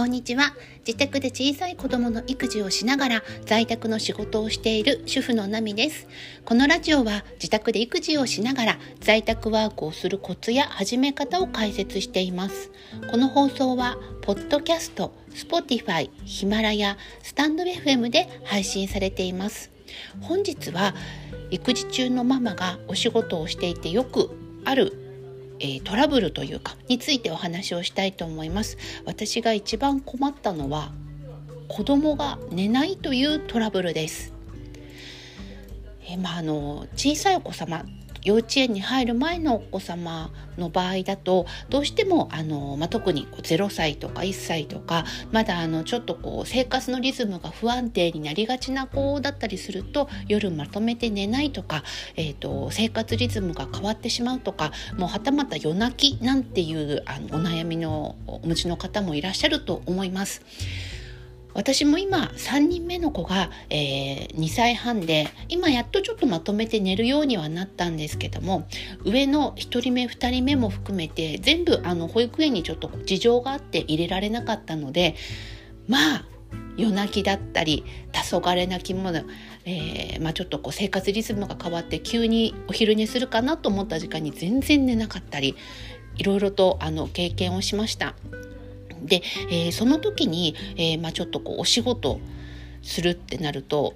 こんにちは。自宅で小さい子供の育児をしながら在宅の仕事をしている主婦のナミです。このラジオは自宅で育児をしながら在宅ワークをするコツや始め方を解説しています。この放送は、ポッドキャスト、Spotify、ヒマラヤ、スタンド FM で配信されています。本日は育児中のママがお仕事をしていてよくあるえー、トラブルというかについてお話をしたいと思います。私が一番困ったのは子供が寝ないというトラブルです、えー、まあ、あの小さいお子様幼稚園に入る前のお子様の場合だとどうしてもあの、まあ、特に0歳とか1歳とかまだあのちょっとこう生活のリズムが不安定になりがちな子だったりすると夜まとめて寝ないとか、えーと、生活リズムが変わってしまうとかもうはたまた夜泣きなんていうあのお悩みのお持ちの方もいらっしゃると思います。私も今3人目の子が、えー、2歳半で今やっとちょっとまとめて寝るようにはなったんですけども上の1人目2人目も含めて全部あの保育園にちょっと事情があって入れられなかったのでまあ夜泣きだったり黄昏泣きも、えーまあ、ちょっとこう生活リズムが変わって急にお昼寝するかなと思った時間に全然寝なかったりいろいろとあの経験をしました。で、えー、その時に、えー、まあ、ちょっとこうお仕事するってなると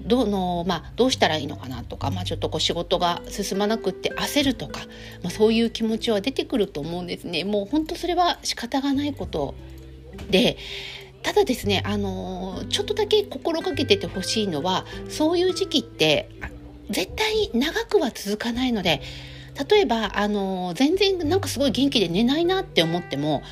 どの、まあ、どうしたらいいのかなとか、まあ、ちょっとこう仕事が進まなくって焦るとか、まあ、そういう気持ちは出てくると思うんですね。もう本当それは仕方がないことでただですね、あのちょっとだけ心がけててほしいのはそういう時期って絶対長くは続かないので例えば、あの全然なんかすごい元気で寝ないなって思っても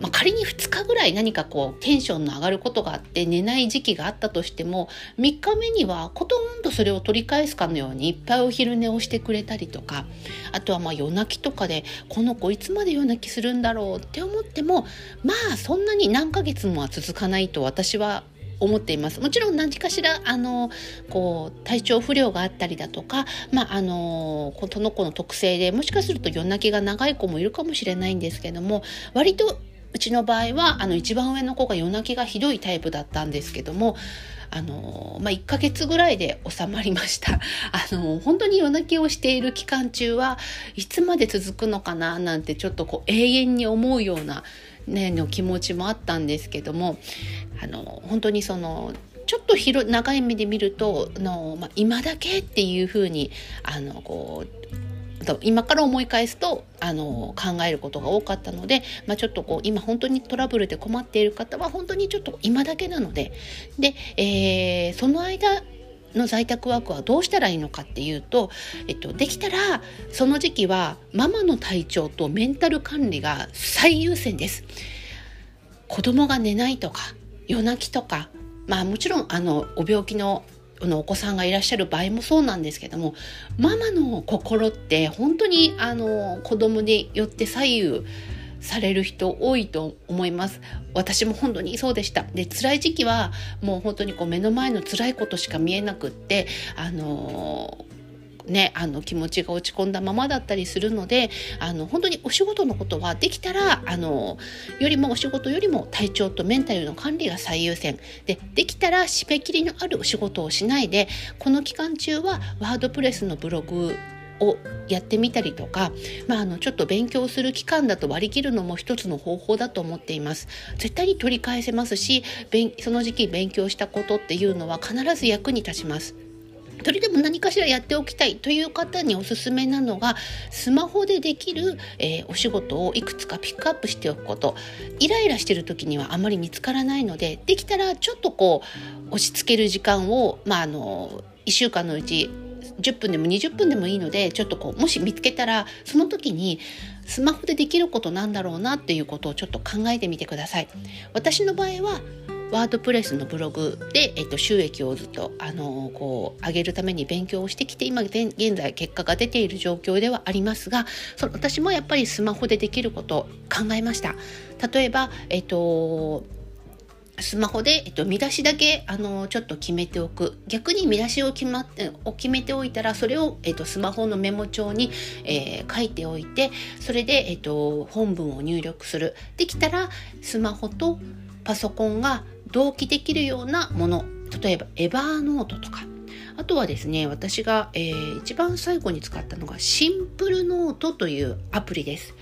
まあ、仮に2日ぐらい何かこうテンションの上がることがあって寝ない時期があったとしても3日目にはコトンとそれを取り返すかのようにいっぱいお昼寝をしてくれたりとかあとはまあ夜泣きとかでこの子いつまで夜泣きするんだろうって思ってもまあそんなに何ヶ月もは続かないと私は思っています。もちろん何かしらあのこう体調不良があったりだとか、まあ、あのこの子の特性でもしかすると夜泣きが長い子もいるかもしれないんですけども割とうちの場合はあの一番上の子が夜泣きがひどいタイプだったんですけどもあのまあ、1ヶ月ぐらいで収まりました。あの本当に夜泣きをしている期間中はいつまで続くのかななんてちょっとこう永遠に思うような、ね、の気持ちもあったんですけどもあの本当にそのちょっと広長い目で見るとの、まあ、今だけっていうふうにあのこう今から思い返すとあの考えることが多かったので、まあ、ちょっとこう今本当にトラブルで困っている方は本当にちょっと今だけなのでで、えー、その間の在宅ワークはどうしたらいいのかっていうと、えっと、できたらその時期はママの体調とメンタル管理が最優先です。子供が寝ないとか夜泣きとかまあもちろんあのお病気ののお子さんがいらっしゃる場合もそうなんですけどもママの心って本当にあの子供によって左右される人多いと思います。私も本当にそうでした。で辛い時期はもう本当にこう目の前の辛いことしか見えなくってあのね、あの気持ちが落ち込んだままだったりするのであの本当にお仕事のことはできたらあのよりもお仕事よりも体調とメンタルの管理が最優先。でできたら締め切りのあるお仕事をしないでこの期間中はワードプレスのブログをやってみたりとか、まあ、あのちょっと勉強する期間だと割り切るのも一つの方法だと思っています。絶対に取り返せますしその時期勉強したことっていうのは必ず役に立ちます。それでも何かしらやっておきたいという方におすすめなのがスマホでできる、えー、お仕事をいくつかピックアップしておくことイライラしてる時にはあまり見つからないのでできたらちょっとこう落ち着ける時間を、まあ、あの1週間のうち10分でも20分でもいいのでちょっとこうもし見つけたらその時にスマホでできることなんだろうなっていうことをちょっと考えてみてください。私の場合はワードプレスのブログで、えっと、収益をずっと、あのこう上げるために勉強をしてきて今現在結果が出ている状況ではありますがそ私もやっぱりスマホでできることを考えました。例えば、えっとスマホで、えっと、見出しだけあのちょっと決めておく逆に見出しを決,、ま、を決めておいたらそれを、えっと、スマホのメモ帳に、えー、書いておいてそれで、えっと、本文を入力するできたらスマホとパソコンが同期できるようなもの例えばエバーノートとかあとはですね私が、えー、一番最後に使ったのがシンプルノートというアプリです。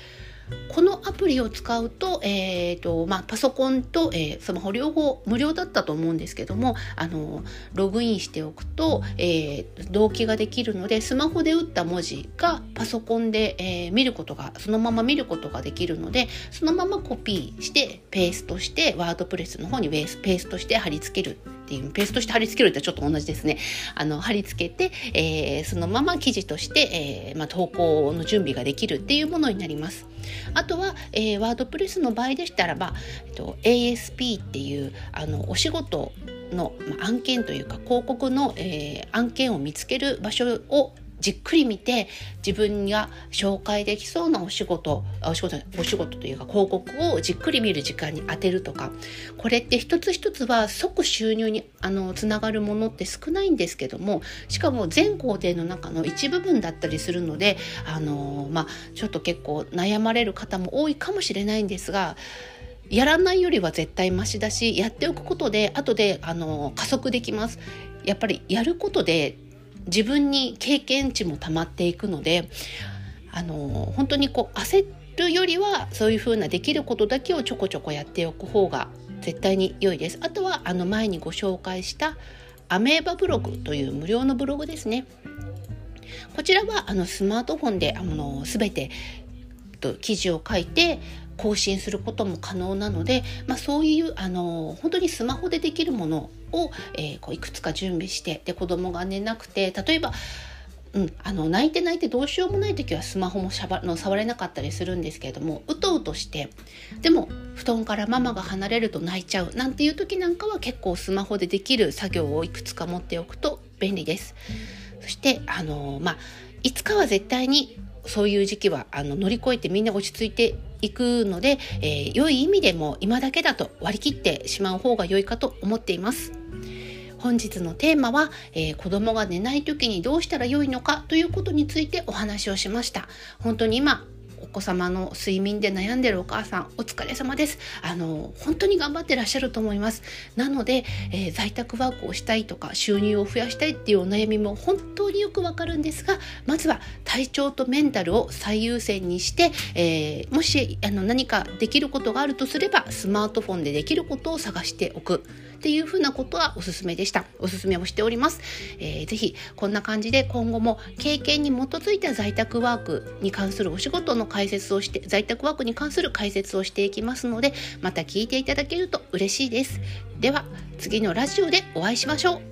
このアプリを使うと,、えーとまあ、パソコンと、えー、スマホ両方無料だったと思うんですけどもあのログインしておくと、えー、同期ができるのでスマホで打った文字がパソコンで、えー、見ることがそのまま見ることができるのでそのままコピーしてペーストしてワードプレスの方にペーストして貼り付けるっていうペーストして貼り付けるってちょっと同じですねあの貼り付けて、えー、そのまま記事として、えーまあ、投稿の準備ができるっていうものになります。あとは、えー、ワードプレスの場合でしたらば、えっと、ASP っていうあのお仕事の、まあ、案件というか広告の、えー、案件を見つける場所をじっくり見て自分が紹介できそうなお仕事お仕事お仕事というか広告をじっくり見る時間に当てるとかこれって一つ一つは即収入にあのつながるものって少ないんですけどもしかも全工程の中の一部分だったりするのであのまあちょっと結構悩まれる方も多いかもしれないんですがやらないよりは絶対マシだしやっておくことで後であの加速できます。やっぱりやることで自分に経験値もたまっていくのであの本当にこう焦るよりはそういうふうなできることだけをちょこちょこやっておく方が絶対に良いです。あとはあの前にご紹介したアメーバブログという無料のブログですね。こちらはあのスマートフォンであの全て記事を書いて更新することも可能なので、まあ、そういうあの本当にスマホでできるものを、えー、こういくつか準備してで子供が寝なくて例えばうん、あの泣いて泣いてどうしようもない時はスマホもしゃばの触れなかったりするんですけれどもうとうとしてでも布団からママが離れると泣いちゃうなんていう時なんかは結構スマホでできる作業をいくつか持っておくと便利です。そしてあのまあいつかは絶対にそういう時期はあの乗り越えてみんな落ち着いていくので、えー、良い意味でも今だけだと割り切ってしまう方が良いかと思っています。本日のテーマは、えー、子供が寝ない時にどうしたら良いのかということについてお話をしました。本当に今お子様の睡眠で悩んでるお母さんお疲れ様ですあの本当に頑張ってらっしゃると思いますなので、えー、在宅ワークをしたいとか収入を増やしたいっていうお悩みも本当によくわかるんですがまずは体調とメンタルを最優先にして、えー、もしあの何かできることがあるとすればスマートフォンでできることを探しておく。っていうふうなことはおすすめでした。おすすめをしております、えー、ぜひこんな感じで今後も経験に基づいた在宅ワークに関するお仕事の解説をして在宅ワークに関する解説をしていきますのでまた聞いていただけると嬉しいです。では次のラジオでお会いしましょう。